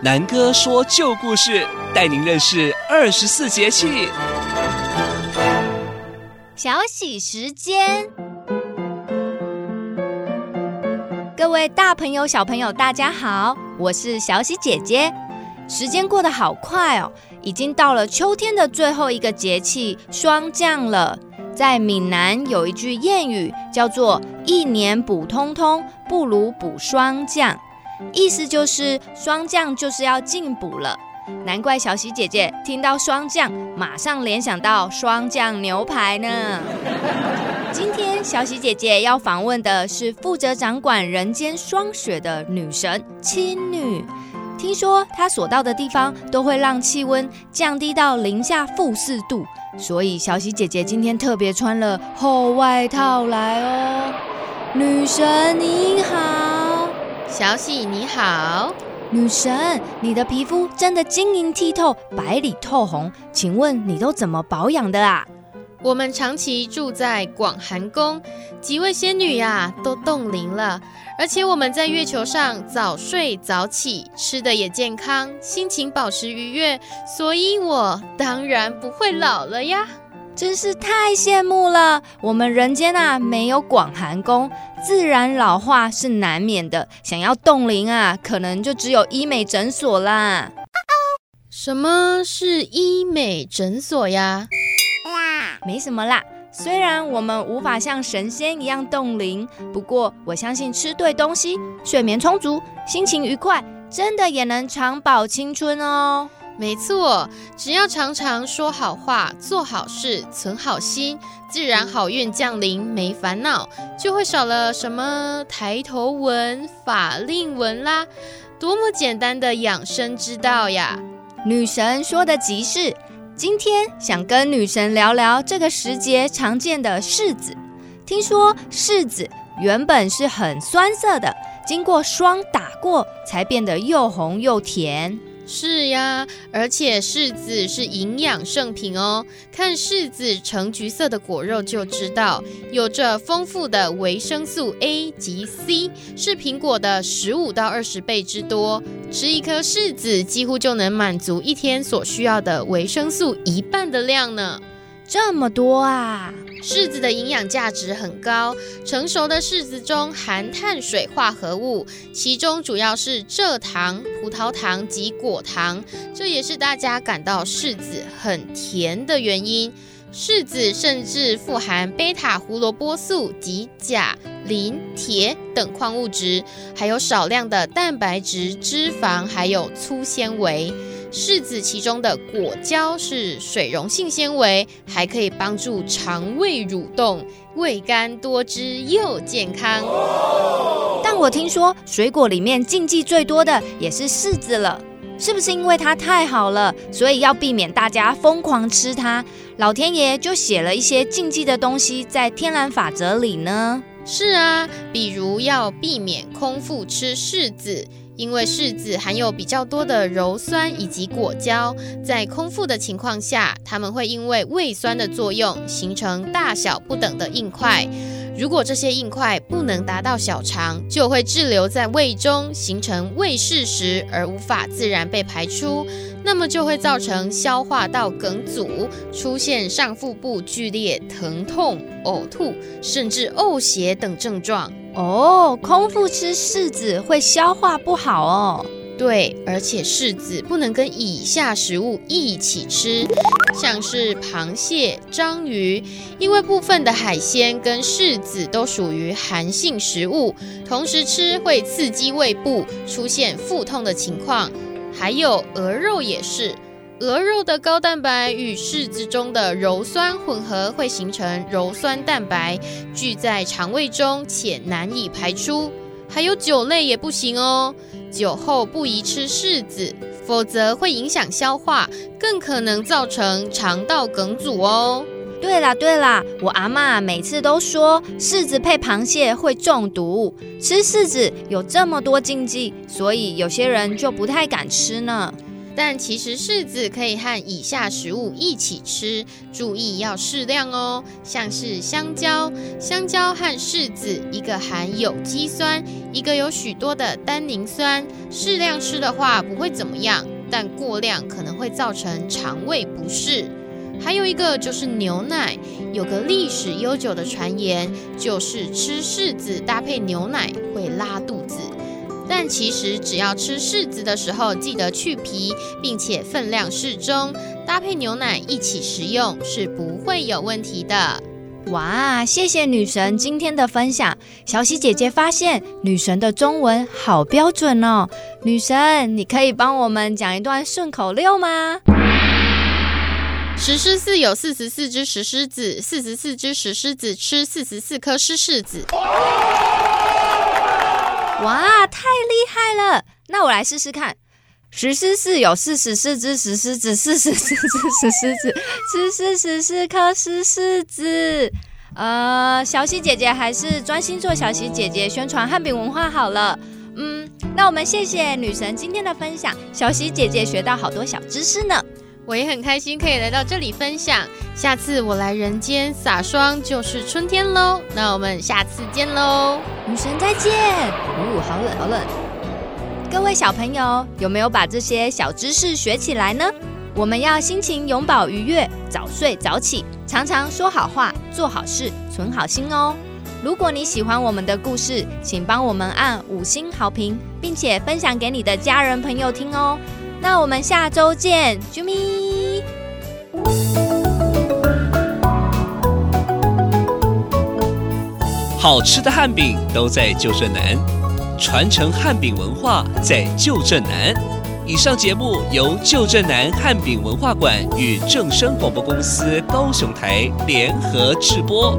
南哥说旧故事，带您认识二十四节气。小喜时间，各位大朋友、小朋友，大家好，我是小喜姐姐。时间过得好快哦，已经到了秋天的最后一个节气霜降了。在闽南有一句谚语，叫做“一年补通通，不如补霜降”，意思就是霜降就是要进补了。难怪小喜姐姐听到霜降，马上联想到霜降牛排呢。今天小喜姐姐要访问的是负责掌管人间霜雪的女神青女。听说她所到的地方都会让气温降低到零下负四度。所以小喜姐姐今天特别穿了厚外套来哦。女神你好，小喜你好，女神，你的皮肤真的晶莹剔透，白里透红，请问你都怎么保养的啊？我们长期住在广寒宫，几位仙女呀都冻龄了，而且我们在月球上早睡早起，吃的也健康，心情保持愉悦，所以我当然不会老了呀！真是太羡慕了。我们人间啊没有广寒宫，自然老化是难免的。想要冻龄啊，可能就只有医美诊所啦。什么是医美诊所呀？没什么啦，虽然我们无法像神仙一样冻龄，不过我相信吃对东西、睡眠充足、心情愉快，真的也能长保青春哦。没错，只要常常说好话、做好事、存好心，自然好运降临，没烦恼，就会少了什么抬头纹、法令纹啦。多么简单的养生之道呀！女神说的极是。今天想跟女神聊聊这个时节常见的柿子。听说柿子原本是很酸涩的，经过霜打过才变得又红又甜。是呀，而且柿子是营养圣品哦。看柿子呈橘色的果肉就知道，有着丰富的维生素 A 及 C，是苹果的十五到二十倍之多。吃一颗柿子，几乎就能满足一天所需要的维生素一半的量呢。这么多啊！柿子的营养价值很高，成熟的柿子中含碳水化合物，其中主要是蔗糖、葡萄糖及果糖，这也是大家感到柿子很甜的原因。柿子甚至富含贝塔胡萝卜素及钾、磷、铁等矿物质，还有少量的蛋白质、脂肪，还有粗纤维。柿子其中的果胶是水溶性纤维，还可以帮助肠胃蠕动，味甘多汁又健康。但我听说水果里面禁忌最多的也是柿子了。是不是因为它太好了，所以要避免大家疯狂吃它？老天爷就写了一些禁忌的东西在天然法则里呢？是啊，比如要避免空腹吃柿子，因为柿子含有比较多的鞣酸以及果胶，在空腹的情况下，它们会因为胃酸的作用，形成大小不等的硬块。如果这些硬块不能达到小肠，就会滞留在胃中，形成胃柿石，而无法自然被排出，那么就会造成消化道梗阻，出现上腹部剧烈疼痛、呕吐，甚至呕血等症状。哦，空腹吃柿子会消化不好哦。对，而且柿子不能跟以下食物一起吃，像是螃蟹、章鱼，因为部分的海鲜跟柿子都属于寒性食物，同时吃会刺激胃部，出现腹痛的情况。还有鹅肉也是，鹅肉的高蛋白与柿子中的鞣酸混合，会形成鞣酸蛋白，聚在肠胃中且难以排出。还有酒类也不行哦，酒后不宜吃柿子，否则会影响消化，更可能造成肠道梗阻哦。对啦对啦，我阿妈每次都说柿子配螃蟹会中毒，吃柿子有这么多禁忌，所以有些人就不太敢吃呢。但其实柿子可以和以下食物一起吃，注意要适量哦。像是香蕉，香蕉和柿子，一个含有机酸，一个有许多的单宁酸，适量吃的话不会怎么样，但过量可能会造成肠胃不适。还有一个就是牛奶，有个历史悠久的传言，就是吃柿子搭配牛奶会拉肚。但其实只要吃柿子的时候，记得去皮，并且分量适中，搭配牛奶一起食用是不会有问题的。哇，谢谢女神今天的分享。小喜姐姐发现女神的中文好标准哦。女神，你可以帮我们讲一段顺口溜吗？石狮寺有四十四只石狮子，四十四只石狮子吃四十四颗石柿子。哇，太厉害了！那我来试试看。石狮寺有四十四只石狮子，四十四只石狮子，吃四十四颗石狮子。呃，小喜姐姐还是专心做小喜姐姐，宣传汉饼文化好了。嗯，那我们谢谢女神今天的分享，小喜姐姐学到好多小知识呢。我也很开心可以来到这里分享，下次我来人间撒霜就是春天喽。那我们下次见喽，女神再见。哦，好冷好冷。各位小朋友有没有把这些小知识学起来呢？我们要心情永葆愉悦，早睡早起，常常说好话，做好事，存好心哦。如果你喜欢我们的故事，请帮我们按五星好评，并且分享给你的家人朋友听哦。那我们下周见，啾咪！好吃的汉饼都在旧振南，传承汉饼文化在旧振南。以上节目由旧振南汉饼文化馆与正声广播公司高雄台联合制播。